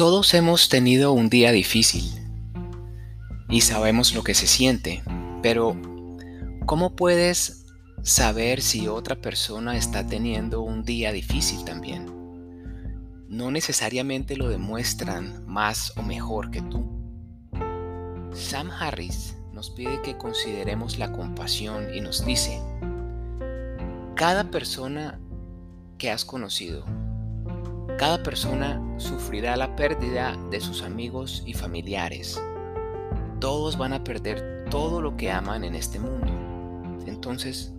Todos hemos tenido un día difícil y sabemos lo que se siente, pero ¿cómo puedes saber si otra persona está teniendo un día difícil también? No necesariamente lo demuestran más o mejor que tú. Sam Harris nos pide que consideremos la compasión y nos dice, cada persona que has conocido cada persona sufrirá la pérdida de sus amigos y familiares. Todos van a perder todo lo que aman en este mundo. Entonces,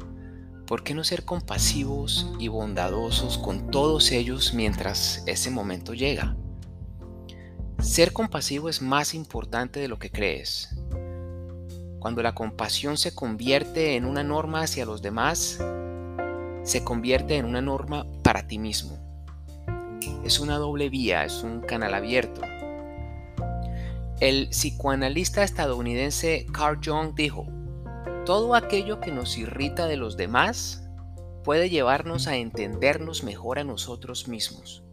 ¿por qué no ser compasivos y bondadosos con todos ellos mientras ese momento llega? Ser compasivo es más importante de lo que crees. Cuando la compasión se convierte en una norma hacia los demás, se convierte en una norma para ti mismo es una doble vía, es un canal abierto. El psicoanalista estadounidense Carl Jung dijo, todo aquello que nos irrita de los demás puede llevarnos a entendernos mejor a nosotros mismos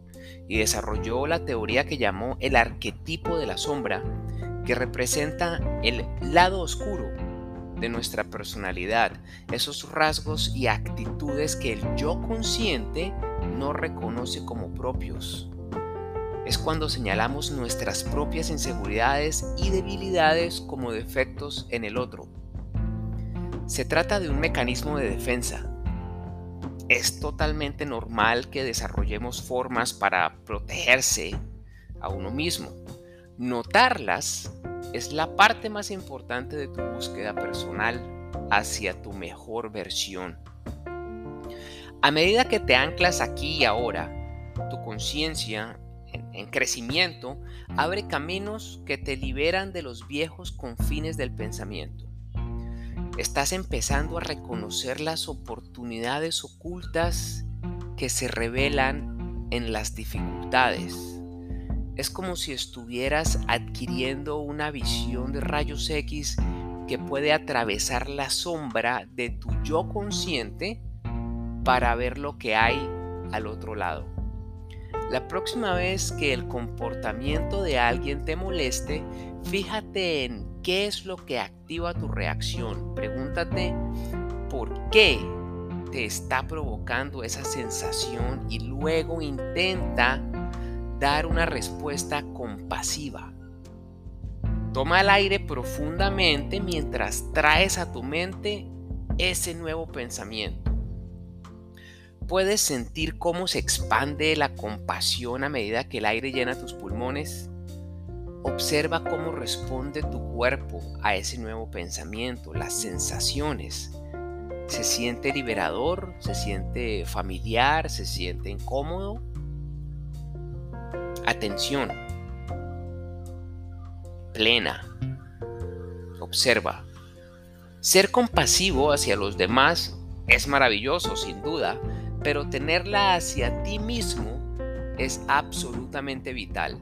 y desarrolló la teoría que llamó el arquetipo de la sombra, que representa el lado oscuro de nuestra personalidad, esos rasgos y actitudes que el yo consciente no reconoce como propios. Es cuando señalamos nuestras propias inseguridades y debilidades como defectos en el otro. Se trata de un mecanismo de defensa. Es totalmente normal que desarrollemos formas para protegerse a uno mismo. Notarlas es la parte más importante de tu búsqueda personal hacia tu mejor versión. A medida que te anclas aquí y ahora, tu conciencia en, crecimiento abre caminos que te liberan de los viejos confines del pensamiento. Estás empezando a reconocer las oportunidades ocultas que se revelan en las dificultades. Es como si estuvieras adquiriendo una visión de rayos X que puede atravesar la sombra de tu yo consciente para ver lo que hay al otro lado. La próxima vez que el comportamiento de alguien te moleste, fíjate en qué es lo que activa tu reacción. Pregúntate por qué te está provocando esa sensación y luego intenta dar una respuesta compasiva. Toma el aire profundamente mientras traes a tu mente ese nuevo pensamiento. ¿Puedes sentir cómo se expande la compasión a medida que el aire llena tus pulmones? Observa cómo responde tu cuerpo a ese nuevo pensamiento, las sensaciones. ¿Se siente liberador? ¿Se siente familiar? ¿Se siente incómodo? Atención. Plena. Observa. Ser compasivo hacia los demás es maravilloso, sin duda, pero tenerla hacia ti mismo es absolutamente vital.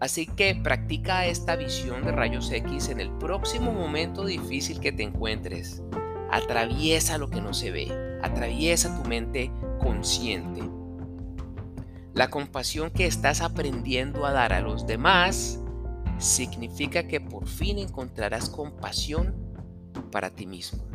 Así que practica esta visión de rayos X en el próximo momento difícil que te encuentres. Atraviesa lo que no se ve, atraviesa tu mente consciente. La compasión que estás aprendiendo a dar a los demás significa que por fin encontrarás compasión para ti mismo.